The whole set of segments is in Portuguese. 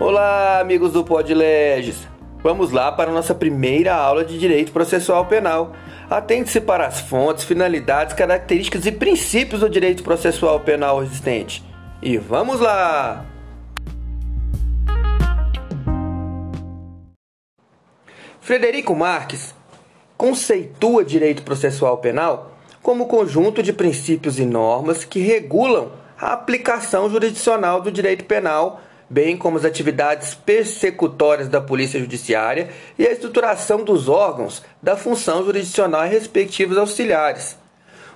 Olá, amigos do Podleges! Vamos lá para nossa primeira aula de Direito Processual Penal. Atente-se para as fontes, finalidades, características e princípios do direito processual penal existente. E vamos lá! Frederico Marques conceitua direito processual penal como conjunto de princípios e normas que regulam a aplicação jurisdicional do direito penal, bem como as atividades persecutórias da Polícia Judiciária e a estruturação dos órgãos da função jurisdicional e respectivos auxiliares.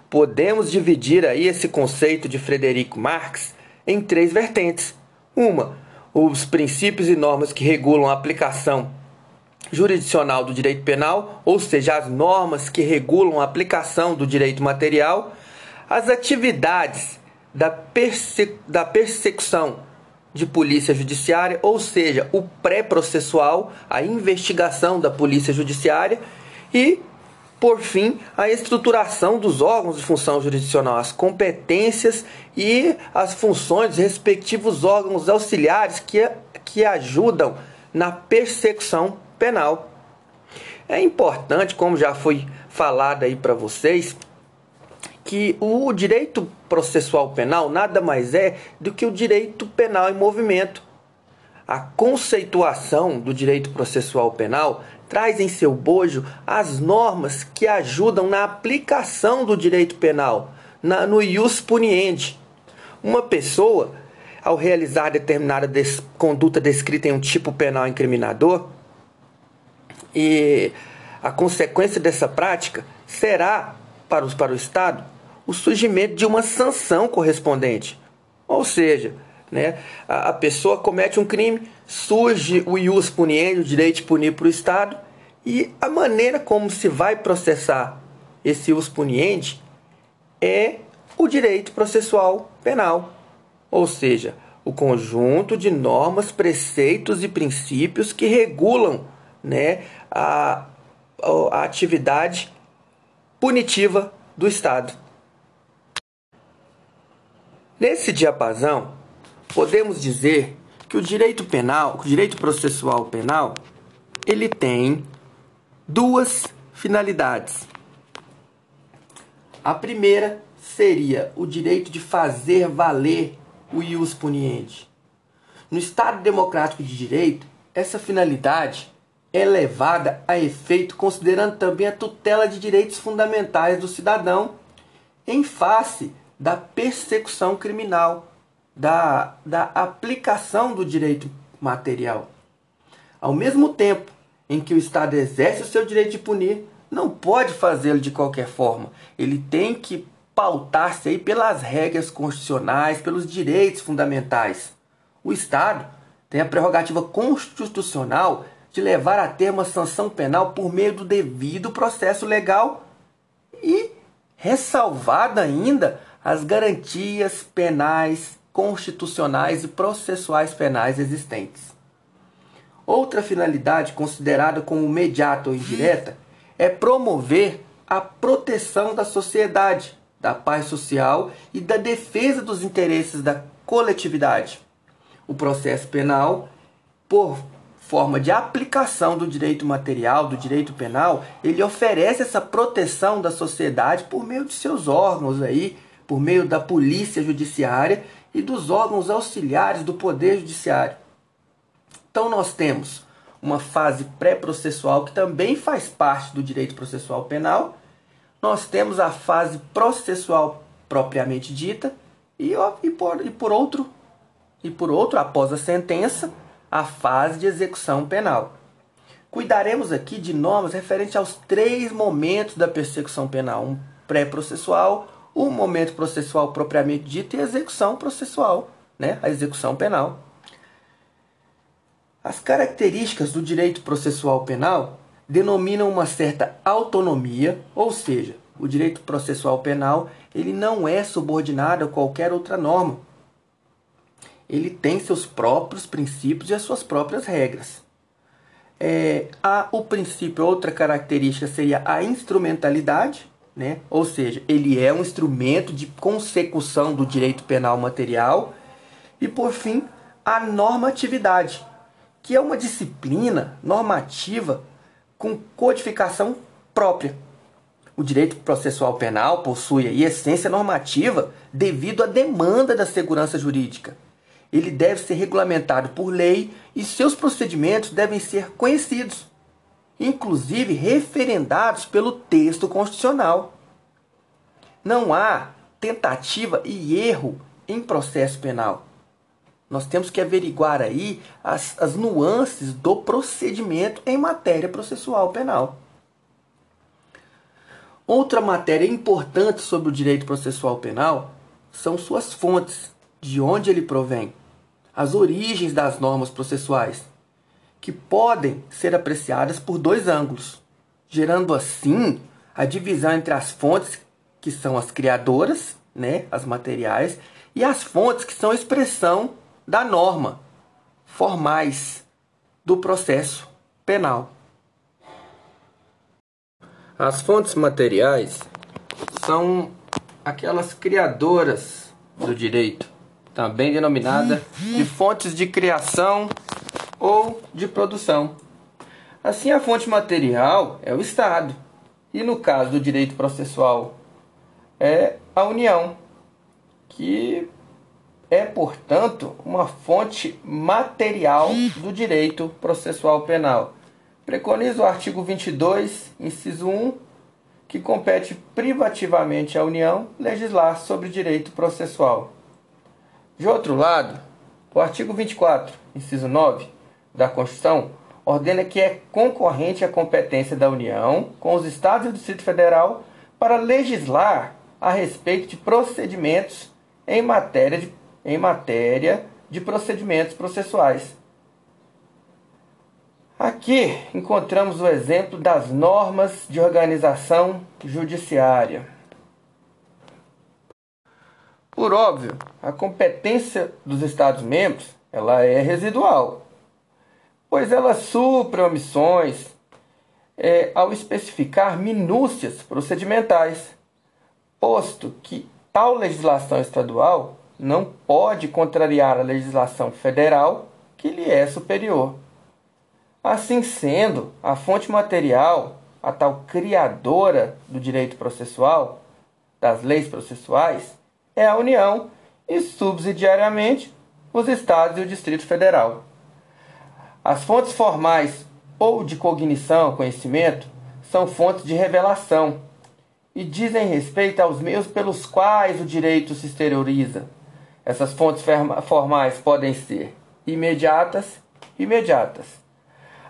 Podemos dividir aí esse conceito de Frederico Marx em três vertentes. Uma, os princípios e normas que regulam a aplicação jurisdicional do direito penal, ou seja, as normas que regulam a aplicação do direito material, as atividades da, perse da persecução de polícia judiciária, ou seja, o pré-processual, a investigação da polícia judiciária e, por fim, a estruturação dos órgãos de função jurisdicional, as competências e as funções dos respectivos órgãos auxiliares que, que ajudam na persecução penal. É importante, como já foi falado aí para vocês, que o direito processual penal nada mais é do que o direito penal em movimento. A conceituação do direito processual penal traz em seu bojo as normas que ajudam na aplicação do direito penal, na, no ius puniendi. Uma pessoa, ao realizar determinada des, conduta descrita em um tipo penal incriminador, e a consequência dessa prática será, para, os, para o Estado, o surgimento de uma sanção correspondente. Ou seja, né, a, a pessoa comete um crime, surge o ius puniendi, o direito de punir para o Estado, e a maneira como se vai processar esse ius puniendi é o direito processual penal. Ou seja, o conjunto de normas, preceitos e princípios que regulam né, a, a atividade punitiva do Estado. Nesse diapasão, podemos dizer que o direito penal, o direito processual penal, ele tem duas finalidades. A primeira seria o direito de fazer valer o ius puniendi. No Estado democrático de direito, essa finalidade é levada a efeito considerando também a tutela de direitos fundamentais do cidadão em face da persecução criminal, da, da aplicação do direito material. Ao mesmo tempo em que o Estado exerce o seu direito de punir, não pode fazê-lo de qualquer forma. Ele tem que pautar-se aí pelas regras constitucionais, pelos direitos fundamentais. O Estado tem a prerrogativa constitucional de levar a termo a sanção penal por meio do devido processo legal e ressalvada ainda as garantias penais, constitucionais e processuais penais existentes. Outra finalidade considerada como imediata ou indireta é promover a proteção da sociedade, da paz social e da defesa dos interesses da coletividade. O processo penal, por forma de aplicação do direito material, do direito penal, ele oferece essa proteção da sociedade por meio de seus órgãos aí, por meio da polícia judiciária e dos órgãos auxiliares do poder judiciário. Então nós temos uma fase pré-processual que também faz parte do direito processual penal. Nós temos a fase processual propriamente dita e, e, por, e por outro e por outro após a sentença a fase de execução penal. Cuidaremos aqui de normas referentes aos três momentos da persecução penal: um pré-processual, um momento processual propriamente dito e a execução processual, né? a execução penal. As características do direito processual penal denominam uma certa autonomia, ou seja, o direito processual penal ele não é subordinado a qualquer outra norma, ele tem seus próprios princípios e as suas próprias regras. É, há o princípio, outra característica seria a instrumentalidade, né? ou seja, ele é um instrumento de consecução do direito penal material. E por fim, a normatividade, que é uma disciplina normativa com codificação própria. O direito processual penal possui aí essência normativa devido à demanda da segurança jurídica. Ele deve ser regulamentado por lei e seus procedimentos devem ser conhecidos, inclusive referendados pelo texto constitucional. Não há tentativa e erro em processo penal. Nós temos que averiguar aí as, as nuances do procedimento em matéria processual penal. Outra matéria importante sobre o direito processual penal são suas fontes, de onde ele provém, as origens das normas processuais, que podem ser apreciadas por dois ângulos, gerando assim a divisão entre as fontes que são as criadoras, né, as materiais, e as fontes que são expressão da norma, formais do processo penal. As fontes materiais são aquelas criadoras do direito, também denominada de fontes de criação ou de produção. Assim, a fonte material é o Estado, e no caso do direito processual, é a União, que é, portanto, uma fonte material do direito processual penal Preconiza o artigo 22, inciso 1, que compete privativamente à União legislar sobre direito processual. De outro lado, o artigo 24, inciso 9 da Constituição ordena que é concorrente a competência da União com os Estados e o Distrito Federal para legislar a respeito de procedimentos em matéria de, em matéria de procedimentos processuais Aqui encontramos o exemplo das normas de organização judiciária. Por óbvio, a competência dos Estados-membros ela é residual, pois ela supre omissões é, ao especificar minúcias procedimentais, posto que tal legislação estadual não pode contrariar a legislação federal que lhe é superior. Assim sendo, a fonte material, a tal criadora do direito processual, das leis processuais, é a União e, subsidiariamente, os Estados e o Distrito Federal. As fontes formais ou de cognição, conhecimento, são fontes de revelação e dizem respeito aos meios pelos quais o direito se exterioriza. Essas fontes formais podem ser imediatas, imediatas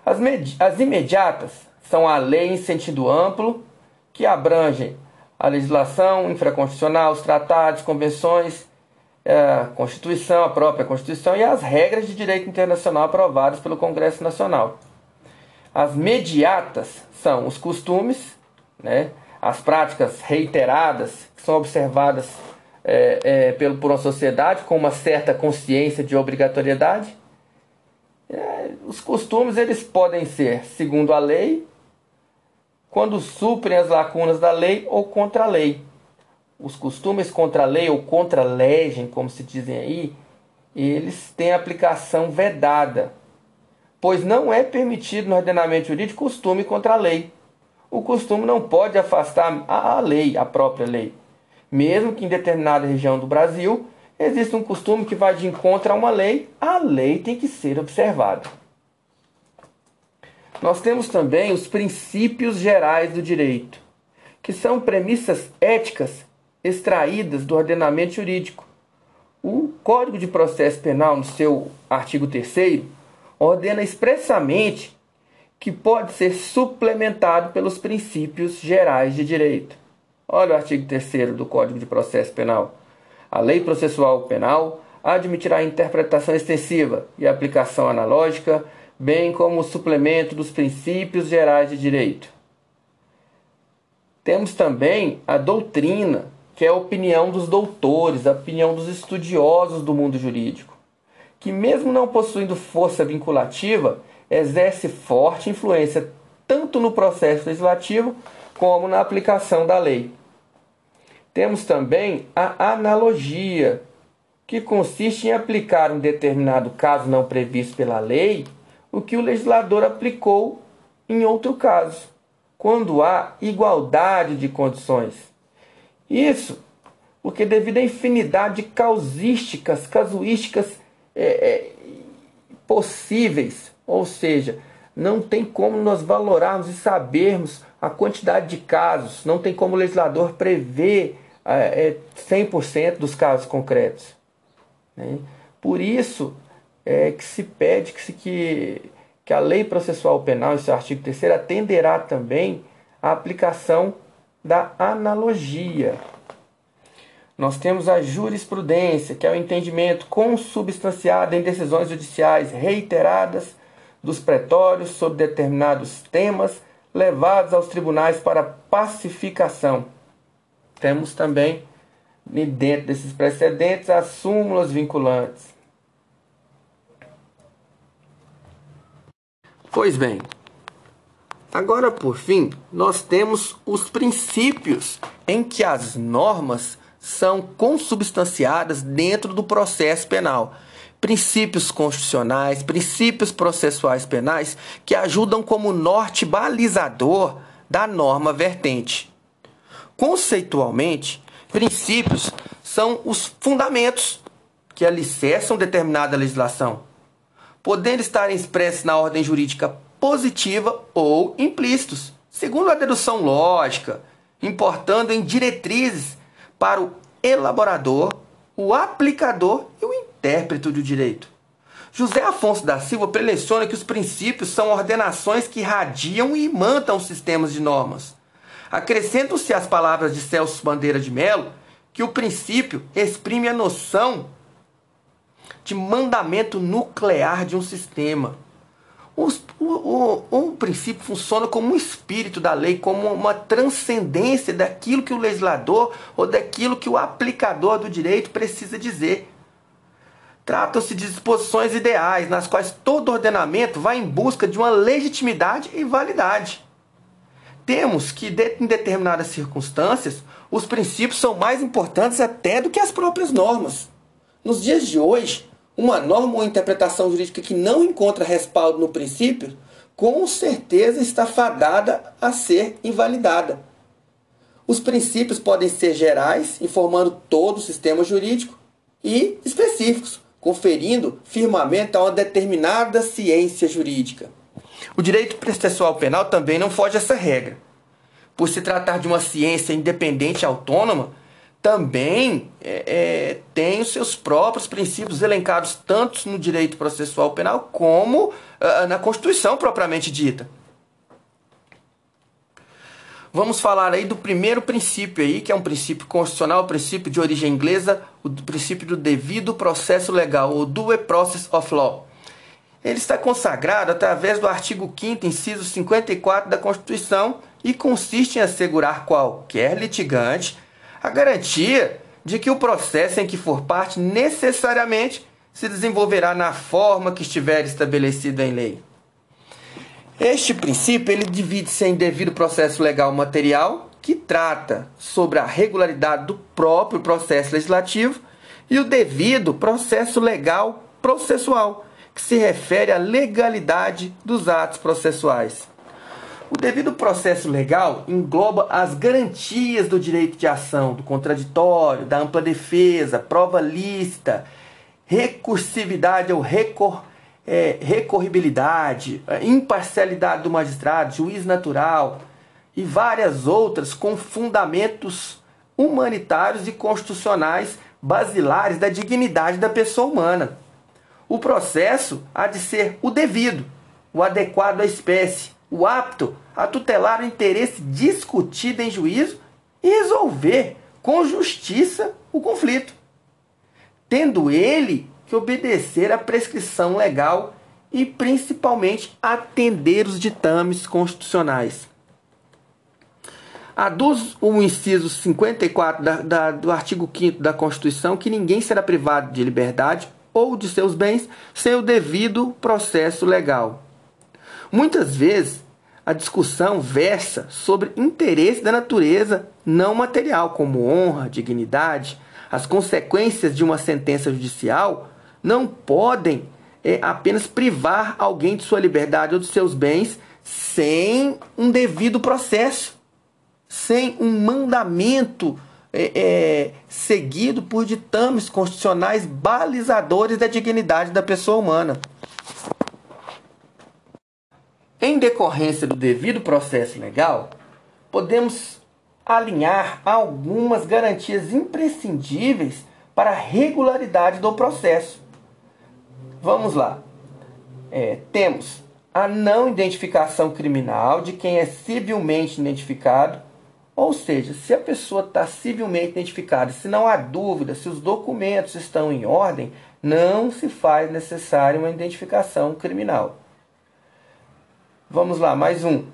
as, as imediatas são a lei em sentido amplo, que abrangem a legislação infraconstitucional, os tratados, convenções, a Constituição, a própria Constituição e as regras de direito internacional aprovadas pelo Congresso Nacional. As mediatas são os costumes, né, as práticas reiteradas que são observadas é, é, pelo, por uma sociedade com uma certa consciência de obrigatoriedade é, os costumes eles podem ser segundo a lei, quando suprem as lacunas da lei ou contra a lei. Os costumes contra a lei ou contra a legem, como se dizem aí, eles têm aplicação vedada, pois não é permitido no ordenamento jurídico costume contra a lei. O costume não pode afastar a lei, a própria lei, mesmo que em determinada região do Brasil existe um costume que vai de encontro a uma lei, a lei tem que ser observada. Nós temos também os princípios gerais do direito, que são premissas éticas extraídas do ordenamento jurídico. O Código de Processo Penal, no seu artigo 3, ordena expressamente que pode ser suplementado pelos princípios gerais de direito. Olha o artigo 3 do Código de Processo Penal. A lei processual penal admitirá interpretação extensiva e aplicação analógica, bem como o suplemento dos princípios gerais de direito. Temos também a doutrina, que é a opinião dos doutores, a opinião dos estudiosos do mundo jurídico, que, mesmo não possuindo força vinculativa, exerce forte influência tanto no processo legislativo como na aplicação da lei. Temos também a analogia, que consiste em aplicar um determinado caso não previsto pela lei, o que o legislador aplicou em outro caso, quando há igualdade de condições. Isso porque, devido à infinidade de causísticas, casuísticas é, é, possíveis, ou seja, não tem como nós valorarmos e sabermos a quantidade de casos, não tem como o legislador prever é, 100% é, dos casos concretos. Né? Por isso é que se pede que, se, que, que a lei processual penal, esse artigo 3 atenderá também à aplicação da analogia. Nós temos a jurisprudência, que é o entendimento consubstanciado em decisões judiciais reiteradas dos pretórios sobre determinados temas levados aos tribunais para pacificação. Temos também, dentro desses precedentes, as súmulas vinculantes. Pois bem, agora por fim, nós temos os princípios em que as normas são consubstanciadas dentro do processo penal. Princípios constitucionais, princípios processuais penais que ajudam como norte balizador da norma vertente. Conceitualmente, princípios são os fundamentos que alicerçam determinada legislação podendo estar expressos na ordem jurídica positiva ou implícitos, segundo a dedução lógica, importando em diretrizes para o elaborador, o aplicador e o intérprete do direito. José Afonso da Silva preleciona que os princípios são ordenações que radiam e imantam sistemas de normas. Acrescentam-se as palavras de Celso Bandeira de Mello que o princípio exprime a noção de mandamento nuclear de um sistema. O, o, o, princípio funciona como um espírito da lei, como uma transcendência daquilo que o legislador ou daquilo que o aplicador do direito precisa dizer. Tratam-se de disposições ideais, nas quais todo ordenamento vai em busca de uma legitimidade e validade. Temos que, em determinadas circunstâncias, os princípios são mais importantes até do que as próprias normas. Nos dias de hoje, uma norma ou interpretação jurídica que não encontra respaldo no princípio, com certeza está fadada a ser invalidada. Os princípios podem ser gerais, informando todo o sistema jurídico, e específicos, conferindo firmamento a uma determinada ciência jurídica. O direito processual penal também não foge a essa regra. Por se tratar de uma ciência independente e autônoma, também é, é, tem os seus próprios princípios elencados tanto no direito processual penal como uh, na Constituição propriamente dita. Vamos falar aí do primeiro princípio aí, que é um princípio constitucional, o princípio de origem inglesa, o princípio do devido processo legal, o due process of law. Ele está consagrado através do artigo 5 inciso 54 da Constituição e consiste em assegurar qualquer litigante a garantia de que o processo em que for parte necessariamente se desenvolverá na forma que estiver estabelecida em lei. Este princípio ele divide-se em devido processo legal material, que trata sobre a regularidade do próprio processo legislativo, e o devido processo legal processual, que se refere à legalidade dos atos processuais. O devido processo legal engloba as garantias do direito de ação, do contraditório, da ampla defesa, prova lícita, recursividade ou recor, é, recorribilidade, imparcialidade do magistrado, juiz natural e várias outras com fundamentos humanitários e constitucionais basilares da dignidade da pessoa humana. O processo há de ser o devido, o adequado à espécie, o apto a tutelar o interesse discutido em juízo e resolver com justiça o conflito, tendo ele que obedecer à prescrição legal e principalmente atender os ditames constitucionais. Aduz o inciso 54 da, da, do artigo 5 da Constituição que ninguém será privado de liberdade ou de seus bens sem o devido processo legal. Muitas vezes, a discussão versa sobre interesse da natureza não material, como honra, dignidade. As consequências de uma sentença judicial não podem é apenas privar alguém de sua liberdade ou de seus bens sem um devido processo, sem um mandamento é, é, seguido por ditames constitucionais balizadores da dignidade da pessoa humana. Em decorrência do devido processo legal, podemos alinhar algumas garantias imprescindíveis para a regularidade do processo. Vamos lá. É, temos a não identificação criminal de quem é civilmente identificado, ou seja, se a pessoa está civilmente identificada, se não há dúvida, se os documentos estão em ordem, não se faz necessária uma identificação criminal. Vamos lá, mais um.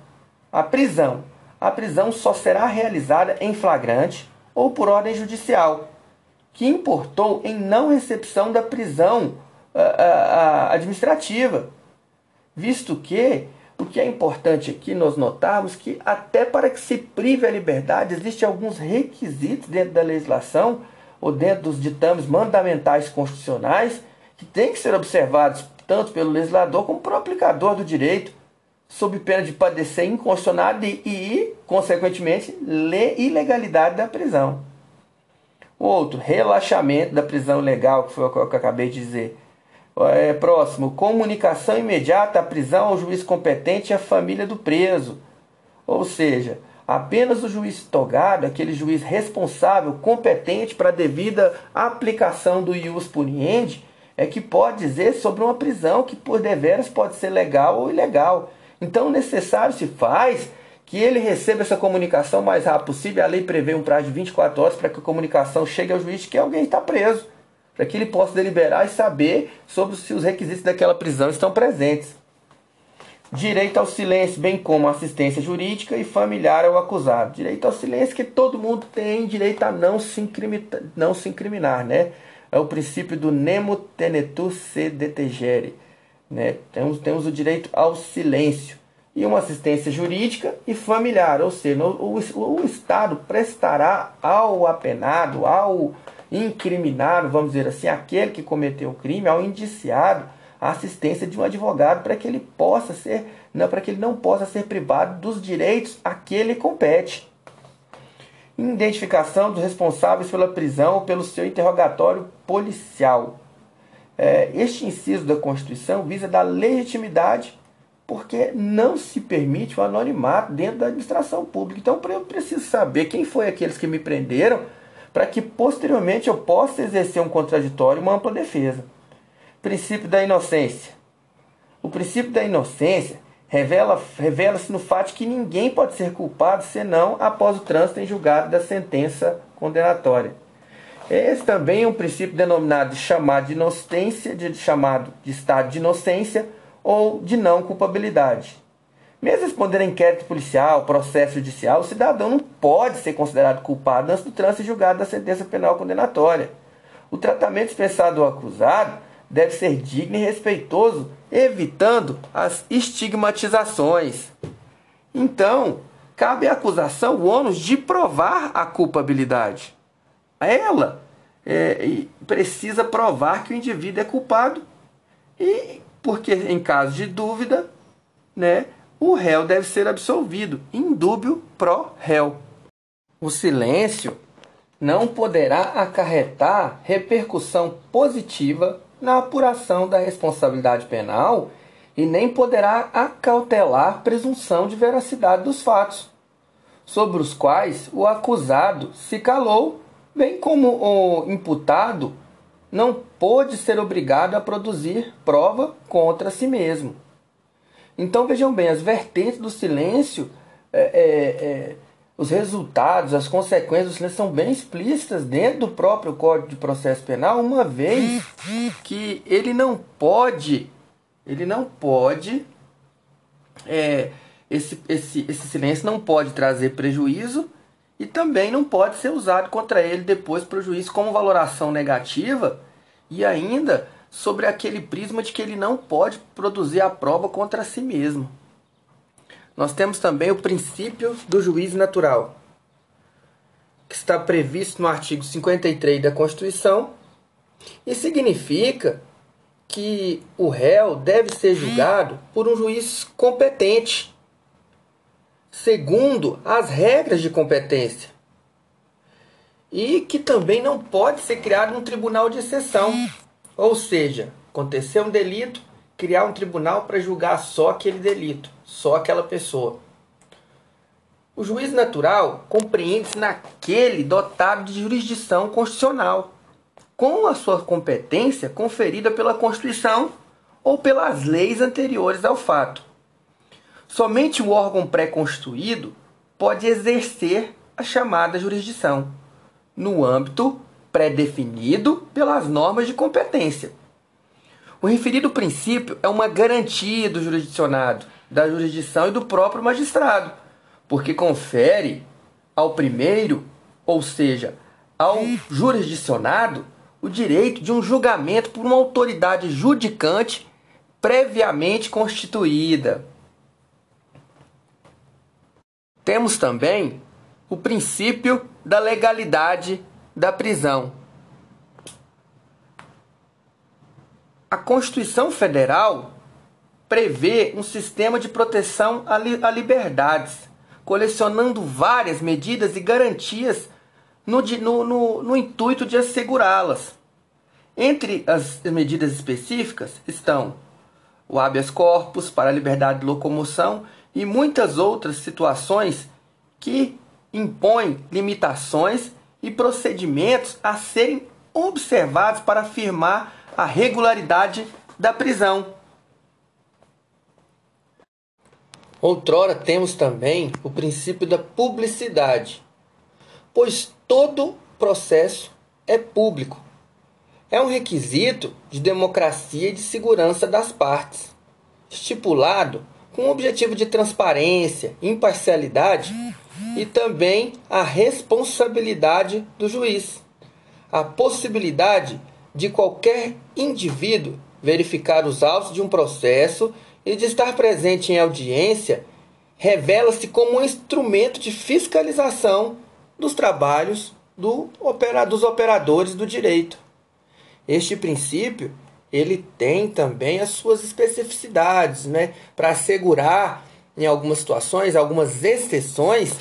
A prisão. A prisão só será realizada em flagrante ou por ordem judicial, que importou em não recepção da prisão uh, uh, administrativa, visto que o que é importante aqui nós notarmos que até para que se prive a liberdade existem alguns requisitos dentro da legislação ou dentro dos ditames mandamentais constitucionais que têm que ser observados tanto pelo legislador como pelo aplicador do direito, sob pena de padecer inconstitucionalidade e, consequentemente, ilegalidade da prisão. Outro, relaxamento da prisão legal, que foi o que eu acabei de dizer. É, próximo, comunicação imediata à prisão ao juiz competente e à família do preso. Ou seja, apenas o juiz togado, aquele juiz responsável, competente para a devida aplicação do ius puniendi, é que pode dizer sobre uma prisão que por deveras pode ser legal ou ilegal. Então, necessário se faz que ele receba essa comunicação o mais rápido possível. A lei prevê um prazo de 24 horas para que a comunicação chegue ao juiz que alguém está preso para que ele possa deliberar e saber sobre se os requisitos daquela prisão estão presentes. Direito ao silêncio, bem como assistência jurídica e familiar ao acusado. Direito ao silêncio que todo mundo tem direito a não se incriminar, não se incriminar né? É o princípio do nemo tenetur se detegere. Né? Temos, temos o direito ao silêncio e uma assistência jurídica e familiar, ou seja, o, o, o Estado prestará ao apenado, ao incriminado, vamos dizer assim, aquele que cometeu o crime, ao indiciado, a assistência de um advogado para que ele possa ser, não, para que ele não possa ser privado dos direitos a que ele compete. Identificação dos responsáveis pela prisão ou pelo seu interrogatório policial. É, este inciso da Constituição visa dar legitimidade porque não se permite o anonimato dentro da administração pública. Então, eu preciso saber quem foi aqueles que me prenderam para que posteriormente eu possa exercer um contraditório e uma ampla defesa. Princípio da inocência. O princípio da inocência revela-se revela no fato que ninguém pode ser culpado senão após o trânsito em julgado da sentença condenatória. Esse também é um princípio denominado de chamado de inocência, de chamado de estado de inocência ou de não culpabilidade. Mesmo respondendo a inquérito policial, processo judicial, o cidadão não pode ser considerado culpado antes do trânsito julgado da sentença penal condenatória. O tratamento dispensado do acusado deve ser digno e respeitoso, evitando as estigmatizações. Então, cabe à acusação o ônus de provar a culpabilidade. Ela é, precisa provar que o indivíduo é culpado e, porque em caso de dúvida, né, o réu deve ser absolvido, indúbio pro réu. O silêncio não poderá acarretar repercussão positiva na apuração da responsabilidade penal e nem poderá acautelar presunção de veracidade dos fatos, sobre os quais o acusado se calou, bem como o imputado não pôde ser obrigado a produzir prova contra si mesmo. Então vejam bem, as vertentes do silêncio, é, é, é, os resultados, as consequências do silêncio são bem explícitas dentro do próprio Código de Processo Penal, uma vez que ele não pode, ele não pode, é, esse, esse, esse silêncio não pode trazer prejuízo e também não pode ser usado contra ele depois para o juiz como valoração negativa e ainda sobre aquele prisma de que ele não pode produzir a prova contra si mesmo. Nós temos também o princípio do juízo natural, que está previsto no artigo 53 da Constituição e significa que o réu deve ser julgado por um juiz competente, segundo as regras de competência. E que também não pode ser criado um tribunal de exceção. Ou seja, aconteceu um delito, criar um tribunal para julgar só aquele delito, só aquela pessoa. O juiz natural compreende-se naquele dotado de jurisdição constitucional com a sua competência conferida pela Constituição ou pelas leis anteriores ao fato. Somente o órgão pré-constituído pode exercer a chamada jurisdição, no âmbito pré-definido pelas normas de competência. O referido princípio é uma garantia do jurisdicionado, da jurisdição e do próprio magistrado, porque confere ao primeiro, ou seja, ao jurisdicionado, o direito de um julgamento por uma autoridade judicante previamente constituída. Temos também o princípio da legalidade da prisão. A Constituição Federal prevê um sistema de proteção a liberdades, colecionando várias medidas e garantias no, no, no, no intuito de assegurá-las. Entre as medidas específicas estão o habeas corpus para a liberdade de locomoção e muitas outras situações que impõem limitações e procedimentos a serem observados para afirmar a regularidade da prisão. Outrora temos também o princípio da publicidade, pois todo processo é público. É um requisito de democracia e de segurança das partes, estipulado com o objetivo de transparência, imparcialidade e também a responsabilidade do juiz. A possibilidade de qualquer indivíduo verificar os autos de um processo e de estar presente em audiência revela-se como um instrumento de fiscalização dos trabalhos do dos operadores do direito. Este princípio ele tem também as suas especificidades, né, para assegurar em algumas situações, algumas exceções,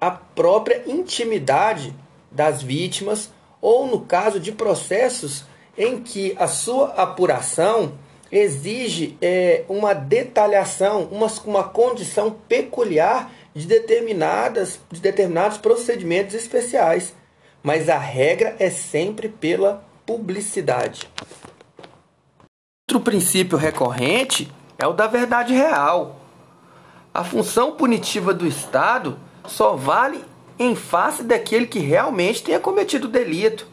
a própria intimidade das vítimas ou no caso de processos em que a sua apuração exige é, uma detalhação, uma, uma condição peculiar de, determinadas, de determinados procedimentos especiais. Mas a regra é sempre pela publicidade. Outro princípio recorrente é o da verdade real. A função punitiva do Estado só vale em face daquele que realmente tenha cometido o delito.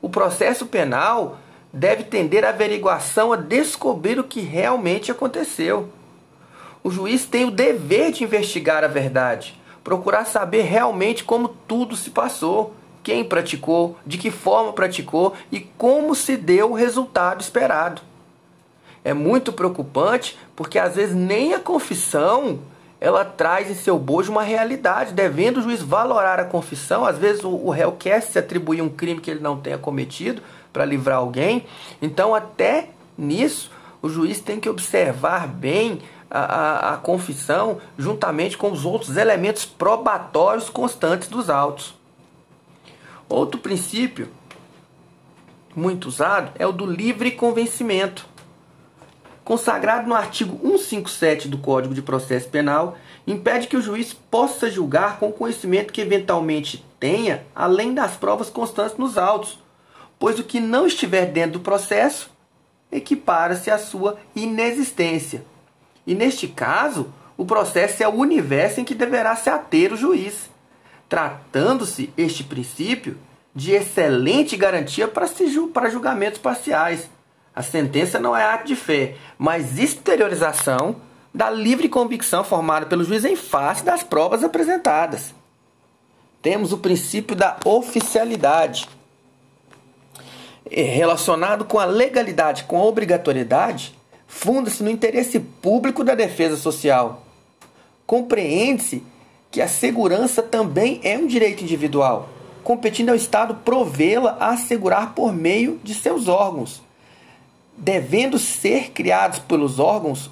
O processo penal deve tender a averiguação a descobrir o que realmente aconteceu. O juiz tem o dever de investigar a verdade, procurar saber realmente como tudo se passou, quem praticou, de que forma praticou e como se deu o resultado esperado. É muito preocupante porque às vezes nem a confissão ela traz em seu bojo uma realidade, devendo o juiz valorar a confissão. Às vezes o, o réu quer se atribuir um crime que ele não tenha cometido para livrar alguém. Então, até nisso, o juiz tem que observar bem a, a, a, confissão juntamente com os outros elementos probatórios constantes dos autos. Outro princípio muito usado é o do livre convencimento. Consagrado no artigo 157 do Código de Processo Penal, impede que o juiz possa julgar com conhecimento que eventualmente tenha, além das provas constantes nos autos, pois o que não estiver dentro do processo equipara-se à sua inexistência. E neste caso, o processo é o universo em que deverá se ater o juiz, tratando-se este princípio de excelente garantia para, para julgamentos parciais. A sentença não é ato de fé, mas exteriorização da livre convicção formada pelo juiz em face das provas apresentadas. Temos o princípio da oficialidade. É relacionado com a legalidade, com a obrigatoriedade, funda-se no interesse público da defesa social. Compreende-se que a segurança também é um direito individual, competindo ao Estado provê-la a assegurar por meio de seus órgãos. Devendo ser criados pelos órgãos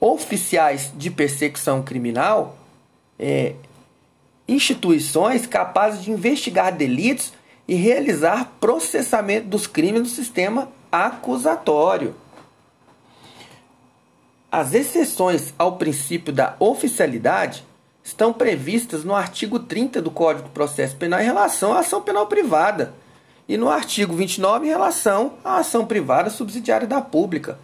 oficiais de persecução criminal, é, instituições capazes de investigar delitos e realizar processamento dos crimes no sistema acusatório. As exceções ao princípio da oficialidade estão previstas no artigo 30 do Código de Processo Penal em relação à ação penal privada e no artigo 29 em relação à ação privada subsidiária da pública.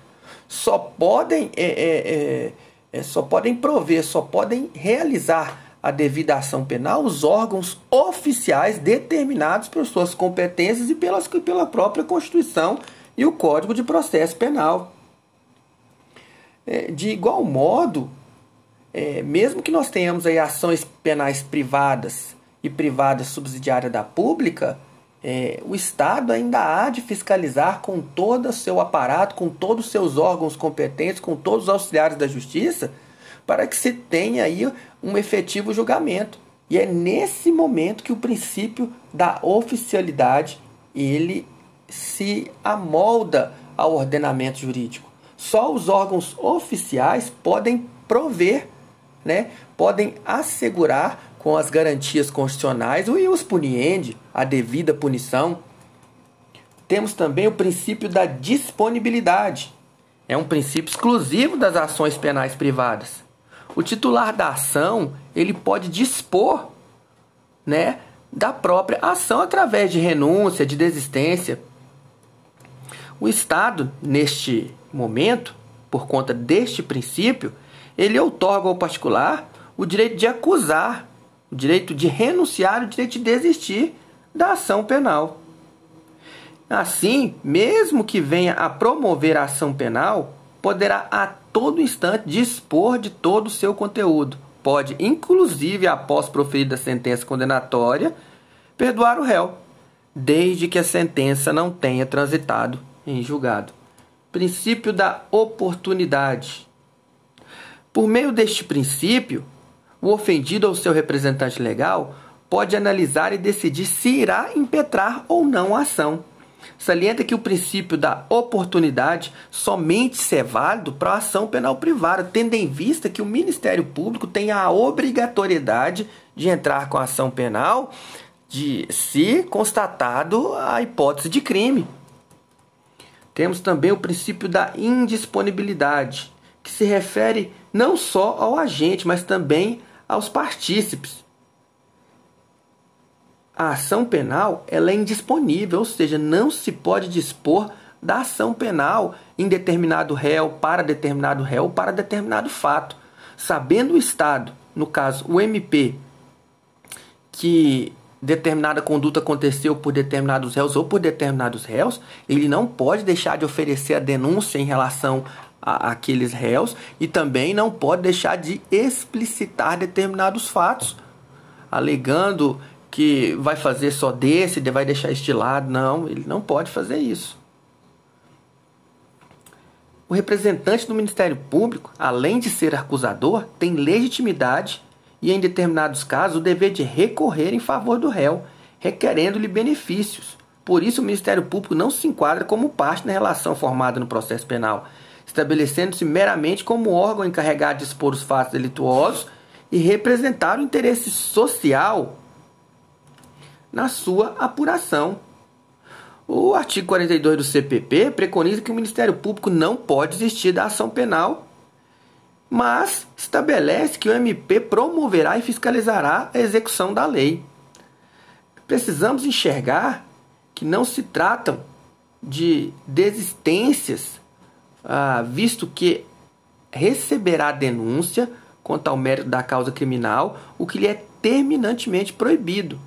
Só podem, é, é, é, é, só podem prover, só podem realizar a devida ação penal os órgãos oficiais determinados por suas competências e pelas, pela própria Constituição e o Código de Processo Penal. É, de igual modo, é, mesmo que nós tenhamos aí ações penais privadas e privadas subsidiárias da pública, é, o Estado ainda há de fiscalizar com todo o seu aparato, com todos os seus órgãos competentes, com todos os auxiliares da justiça, para que se tenha aí um efetivo julgamento. E é nesse momento que o princípio da oficialidade ele se amolda ao ordenamento jurídico. Só os órgãos oficiais podem prover, né, podem assegurar com as garantias constitucionais, o ius puniendi, a devida punição. Temos também o princípio da disponibilidade. É um princípio exclusivo das ações penais privadas. O titular da ação, ele pode dispor, né, da própria ação através de renúncia, de desistência. O Estado, neste momento, por conta deste princípio, ele outorga ao particular o direito de acusar o direito de renunciar, o direito de desistir da ação penal. Assim, mesmo que venha a promover a ação penal, poderá a todo instante dispor de todo o seu conteúdo. Pode, inclusive após proferida a sentença condenatória, perdoar o réu, desde que a sentença não tenha transitado em julgado. Princípio da oportunidade. Por meio deste princípio, o ofendido ou seu representante legal pode analisar e decidir se irá impetrar ou não a ação. Salienta que o princípio da oportunidade somente se é válido para a ação penal privada, tendo em vista que o Ministério Público tem a obrigatoriedade de entrar com a ação penal de se constatado a hipótese de crime. Temos também o princípio da indisponibilidade, que se refere não só ao agente, mas também aos partícipes. A ação penal ela é indisponível, ou seja, não se pode dispor da ação penal em determinado réu, para determinado réu, para determinado fato. Sabendo o Estado, no caso o MP, que determinada conduta aconteceu por determinados réus ou por determinados réus, ele não pode deixar de oferecer a denúncia em relação a, aqueles réus e também não pode deixar de explicitar determinados fatos, alegando que vai fazer só desse, vai deixar este lado. Não, ele não pode fazer isso. O representante do Ministério Público, além de ser acusador, tem legitimidade e, em determinados casos, o dever de recorrer em favor do réu, requerendo-lhe benefícios. Por isso, o Ministério Público não se enquadra como parte na relação formada no processo penal estabelecendo-se meramente como órgão encarregado de expor os fatos delituosos e representar o interesse social na sua apuração. O artigo 42 do CPP preconiza que o Ministério Público não pode desistir da ação penal, mas estabelece que o MP promoverá e fiscalizará a execução da lei. Precisamos enxergar que não se tratam de desistências ah, visto que receberá denúncia quanto ao mérito da causa criminal, o que lhe é terminantemente proibido.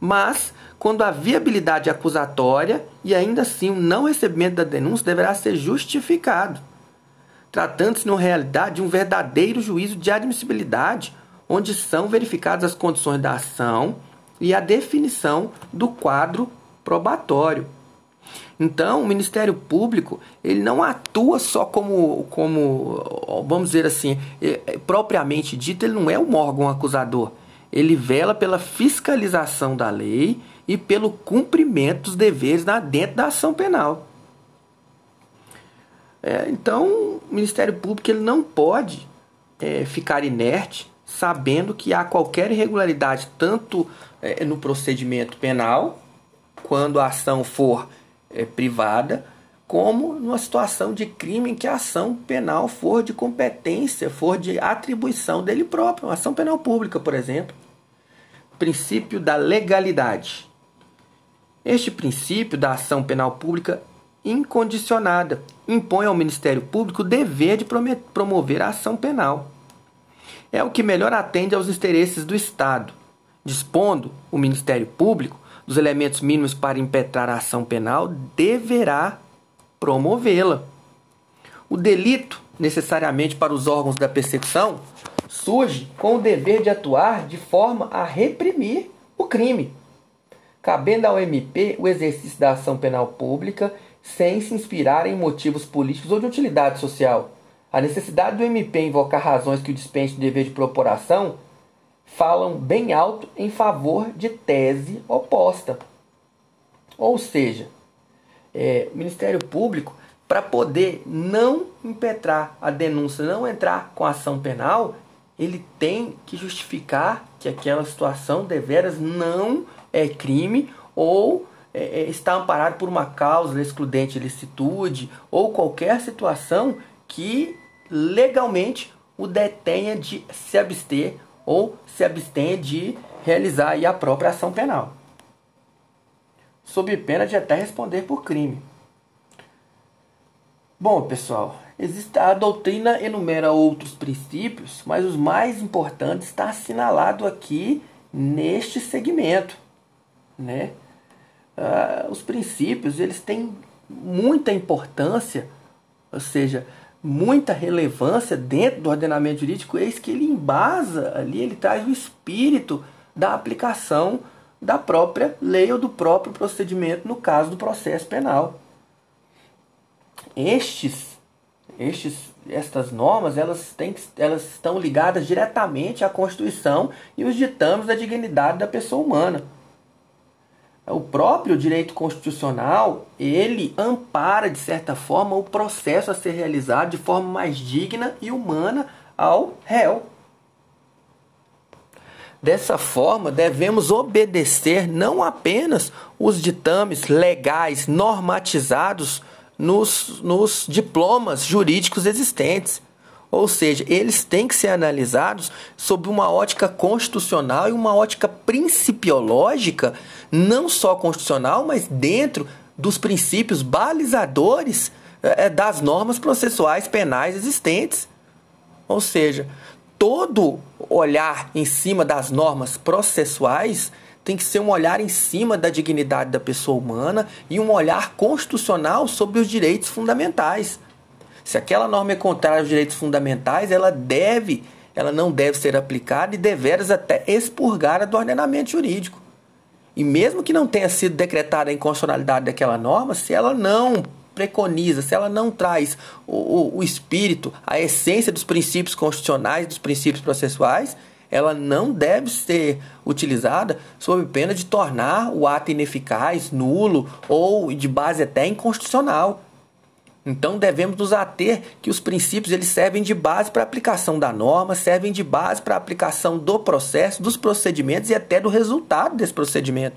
Mas, quando a viabilidade acusatória e ainda assim o não recebimento da denúncia deverá ser justificado, tratando-se, na realidade, de um verdadeiro juízo de admissibilidade, onde são verificadas as condições da ação e a definição do quadro probatório. Então, o Ministério Público ele não atua só como, como vamos dizer assim, é, é, propriamente dito, ele não é um órgão acusador. Ele vela pela fiscalização da lei e pelo cumprimento dos deveres dentro da ação penal. É, então, o Ministério Público ele não pode é, ficar inerte sabendo que há qualquer irregularidade, tanto é, no procedimento penal, quando a ação for é, privada, como numa situação de crime em que a ação penal for de competência, for de atribuição dele próprio, uma ação penal pública, por exemplo. Princípio da legalidade. Este princípio da ação penal pública incondicionada impõe ao Ministério Público o dever de promover a ação penal. É o que melhor atende aos interesses do Estado, dispondo o Ministério Público dos elementos mínimos para impetrar a ação penal, deverá promovê-la. O delito, necessariamente para os órgãos da persecução, surge com o dever de atuar de forma a reprimir o crime cabendo ao MP o exercício da ação penal pública sem se inspirar em motivos políticos ou de utilidade social. A necessidade do MP invocar razões que o dispense dever de proporação falam bem alto em favor de tese oposta. Ou seja, é, o Ministério Público, para poder não impetrar a denúncia, não entrar com ação penal, ele tem que justificar que aquela situação deveras não é crime ou é, é, está amparado por uma causa excludente de licitude ou qualquer situação que legalmente o detenha de se abster ou se abstenha de realizar a própria ação penal, sob pena de até responder por crime. Bom, pessoal, existe, a doutrina enumera outros princípios, mas os mais importantes está assinalado aqui neste segmento né? Uh, os princípios eles têm muita importância, ou seja, muita relevância dentro do ordenamento jurídico, eis que ele embasa ali, ele traz o espírito da aplicação da própria lei ou do próprio procedimento no caso do processo penal. Estes, estes, estas normas, elas, têm, elas estão ligadas diretamente à Constituição e os ditames da dignidade da pessoa humana o próprio direito constitucional ele ampara de certa forma o processo a ser realizado de forma mais digna e humana ao réu. Dessa forma, devemos obedecer não apenas os ditames legais normatizados nos, nos diplomas jurídicos existentes, ou seja, eles têm que ser analisados sob uma ótica constitucional e uma ótica principiológica, não só constitucional, mas dentro dos princípios balizadores é, das normas processuais penais existentes. Ou seja, todo olhar em cima das normas processuais tem que ser um olhar em cima da dignidade da pessoa humana e um olhar constitucional sobre os direitos fundamentais. Se aquela norma é contrária aos direitos fundamentais, ela deve, ela não deve ser aplicada e deveras até expurgada do ordenamento jurídico. E mesmo que não tenha sido decretada a inconstitucionalidade daquela norma, se ela não preconiza, se ela não traz o, o, o espírito, a essência dos princípios constitucionais, dos princípios processuais, ela não deve ser utilizada sob pena de tornar o ato ineficaz, nulo ou de base até inconstitucional. Então devemos nos ater que os princípios eles servem de base para a aplicação da norma, servem de base para a aplicação do processo, dos procedimentos e até do resultado desse procedimento.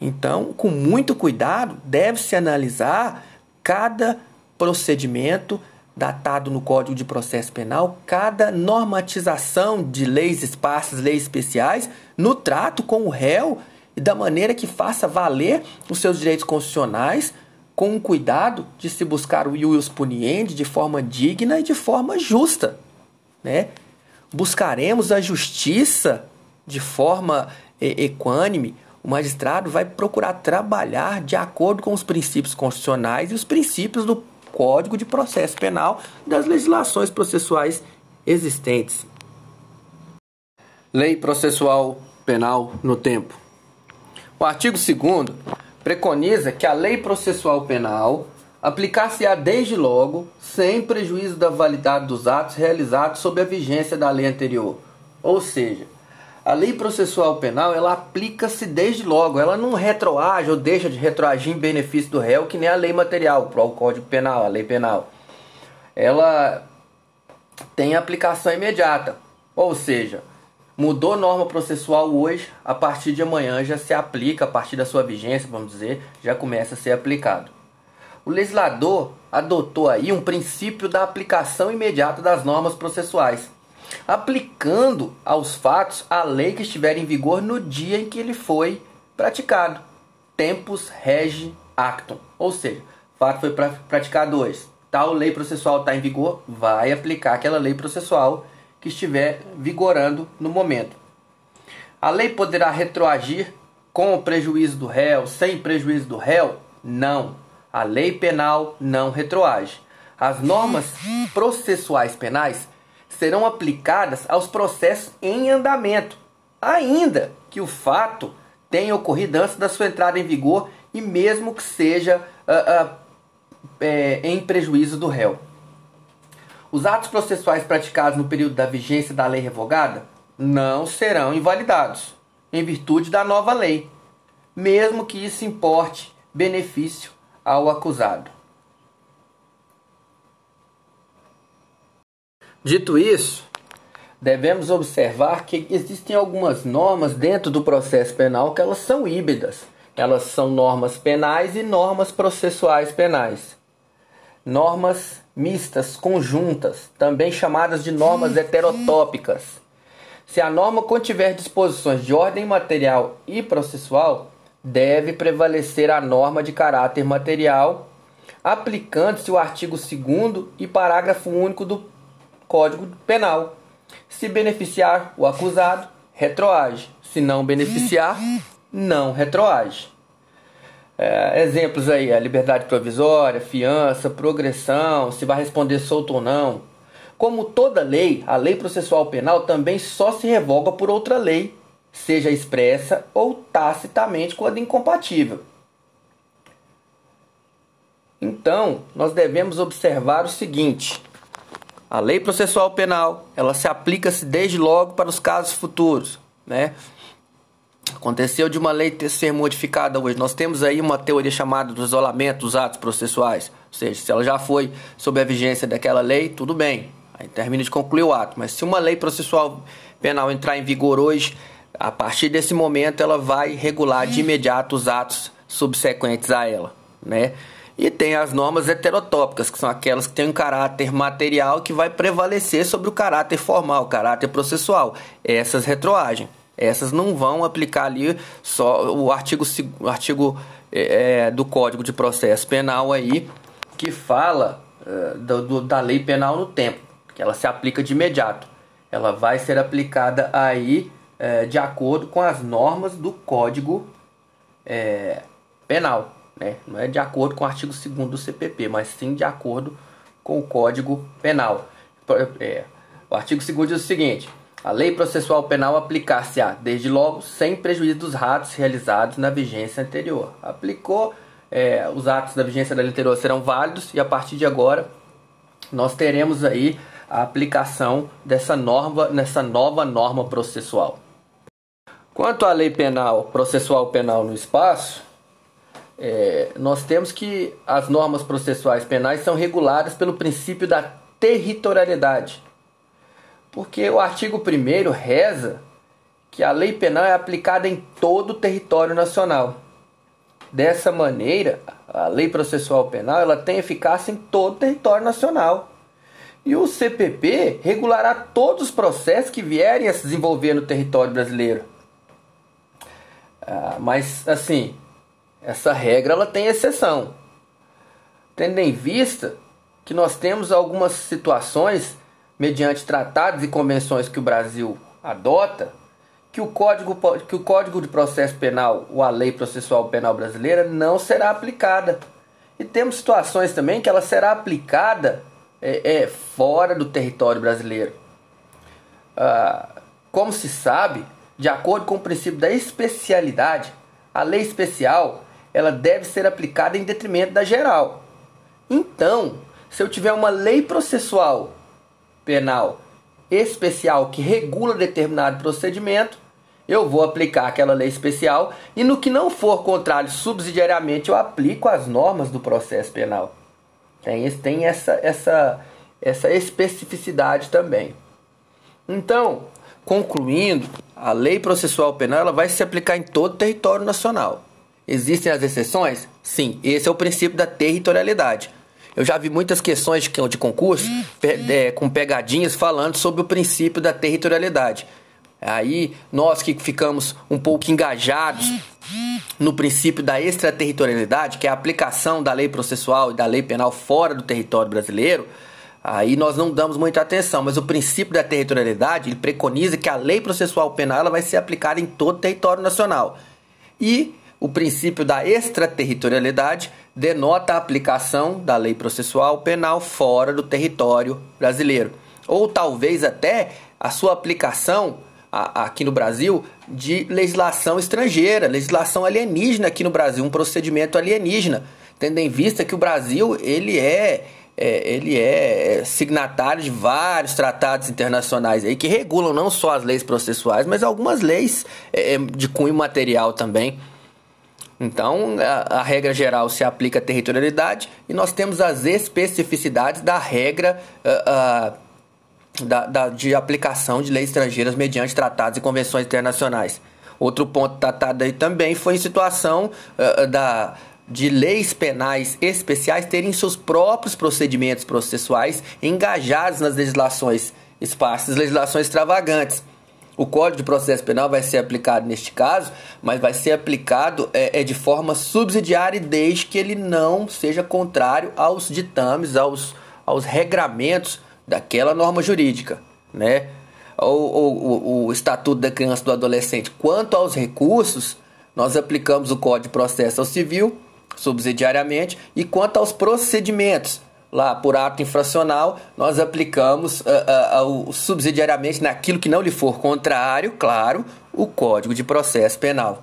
Então, com muito cuidado, deve-se analisar cada procedimento datado no Código de Processo Penal, cada normatização de leis esparsas, leis especiais, no trato com o réu e da maneira que faça valer os seus direitos constitucionais com o cuidado de se buscar o ius puniendi de forma digna e de forma justa. Né? Buscaremos a justiça de forma equânime. O magistrado vai procurar trabalhar de acordo com os princípios constitucionais e os princípios do Código de Processo Penal das legislações processuais existentes. Lei Processual Penal no tempo. O artigo 2 preconiza que a lei processual penal aplicar-se-á desde logo, sem prejuízo da validade dos atos realizados sob a vigência da lei anterior. Ou seja, A lei processual penal, ela aplica-se desde logo, ela não retroage ou deixa de retroagir em benefício do réu, que nem a lei material, o Código Penal, a lei penal. Ela tem aplicação imediata, ou seja, mudou norma processual hoje, a partir de amanhã já se aplica, a partir da sua vigência, vamos dizer, já começa a ser aplicado. O legislador adotou aí um princípio da aplicação imediata das normas processuais aplicando aos fatos a lei que estiver em vigor no dia em que ele foi praticado. Tempus regi actum. Ou seja, o fato foi praticado hoje. Tal lei processual está em vigor, vai aplicar aquela lei processual que estiver vigorando no momento. A lei poderá retroagir com o prejuízo do réu, sem prejuízo do réu? Não. A lei penal não retroage. As normas processuais penais serão aplicadas aos processos em andamento, ainda que o fato tenha ocorrido antes da sua entrada em vigor e mesmo que seja uh, uh, é, em prejuízo do réu. Os atos processuais praticados no período da vigência da lei revogada não serão invalidados, em virtude da nova lei, mesmo que isso importe benefício ao acusado. Dito isso, devemos observar que existem algumas normas dentro do processo penal que elas são híbridas. Elas são normas penais e normas processuais penais. Normas mistas, conjuntas, também chamadas de normas heterotópicas. Se a norma contiver disposições de ordem material e processual, deve prevalecer a norma de caráter material, aplicando-se o artigo 2 e parágrafo único do Código Penal. Se beneficiar o acusado, retroage. Se não beneficiar, não retroage. É, exemplos aí, a liberdade provisória, fiança, progressão, se vai responder solto ou não. Como toda lei, a lei processual penal também só se revoga por outra lei, seja expressa ou tacitamente quando incompatível. Então, nós devemos observar o seguinte: a lei processual penal, ela se aplica-se desde logo para os casos futuros, né? Aconteceu de uma lei ser modificada hoje. Nós temos aí uma teoria chamada do isolamento dos atos processuais. Ou seja, se ela já foi sob a vigência daquela lei, tudo bem. Aí termina de concluir o ato. Mas se uma lei processual penal entrar em vigor hoje, a partir desse momento ela vai regular de imediato os atos subsequentes a ela, né? E tem as normas heterotópicas, que são aquelas que têm um caráter material que vai prevalecer sobre o caráter formal, o caráter processual. Essas retroagem. Essas não vão aplicar ali só o artigo, artigo é, do Código de Processo Penal aí, que fala é, do, da lei penal no tempo, que ela se aplica de imediato. Ela vai ser aplicada aí é, de acordo com as normas do Código é, Penal né? não é de acordo com o artigo 2 do CPP, mas sim de acordo com o Código Penal. É, o artigo 2 diz o seguinte: a lei processual penal aplicar-se-á, desde logo, sem prejuízo dos atos realizados na vigência anterior. Aplicou, é, os atos da vigência da lei anterior serão válidos e a partir de agora nós teremos aí a aplicação dessa norma, nessa nova norma processual. Quanto à lei penal, processual penal no espaço, é, nós temos que as normas processuais penais são reguladas pelo princípio da territorialidade. Porque o artigo 1 reza que a lei penal é aplicada em todo o território nacional. Dessa maneira, a lei processual penal ela tem eficácia em todo o território nacional. E o CPP regulará todos os processos que vierem a se desenvolver no território brasileiro. Ah, mas, assim, essa regra ela tem exceção. Tendo em vista que nós temos algumas situações, mediante tratados e convenções que o Brasil adota, que o Código, que o Código de Processo Penal ou a Lei Processual Penal Brasileira não será aplicada. E temos situações também que ela será aplicada é, é fora do território brasileiro. Ah, como se sabe, de acordo com o princípio da especialidade, a lei especial ela deve ser aplicada em detrimento da geral. Então, se eu tiver uma lei processual penal especial que regula determinado procedimento, eu vou aplicar aquela lei especial e no que não for contrário subsidiariamente eu aplico as normas do processo penal. Tem, tem essa, essa, essa especificidade também. Então, concluindo, a lei processual penal ela vai se aplicar em todo o território nacional. Existem as exceções? Sim, esse é o princípio da territorialidade. Eu já vi muitas questões de, de concurso é, com pegadinhas falando sobre o princípio da territorialidade. Aí nós que ficamos um pouco engajados no princípio da extraterritorialidade, que é a aplicação da lei processual e da lei penal fora do território brasileiro, aí nós não damos muita atenção, mas o princípio da territorialidade, ele preconiza que a lei processual penal ela vai ser aplicada em todo o território nacional. E o princípio da extraterritorialidade denota a aplicação da lei processual penal fora do território brasileiro, ou talvez até a sua aplicação aqui no Brasil de legislação estrangeira, legislação alienígena aqui no Brasil, um procedimento alienígena, tendo em vista que o Brasil ele é, é ele é signatário de vários tratados internacionais aí que regulam não só as leis processuais, mas algumas leis é, é de cunho material também. Então, a, a, regra geral se aplica à territorialidade e nós temos as especificidades da regra uh, uh, da, da, de aplicação de leis estrangeiras mediante tratados e convenções internacionais. Outro ponto tratado aí também foi em situação uh, da, de leis penais especiais terem seus próprios procedimentos processuais engajados nas legislações esparsas, legislações extravagantes. O Código de Processo Penal vai ser aplicado neste caso, mas vai ser aplicado é, é de forma subsidiária desde que ele não seja contrário aos ditames, aos, aos regramentos daquela norma jurídica, né? Ou, o, o Estatuto da Criança e do Adolescente. Quanto aos recursos, nós aplicamos o Código de Processo Civil subsidiariamente e quanto aos procedimentos, lá por ato infracional, nós aplicamos uh, uh, uh, subsidiariamente naquilo que não lhe for contrário, claro, o Código de Processo Penal.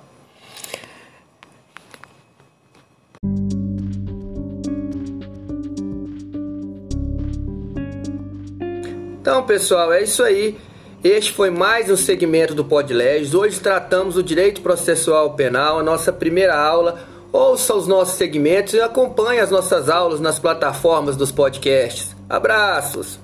Então, pessoal, é isso aí. Este foi mais um segmento do Podleges. Hoje tratamos o direito processual penal, a nossa primeira aula. Ouça os nossos segmentos e acompanhe as nossas aulas nas plataformas dos podcasts. Abraços!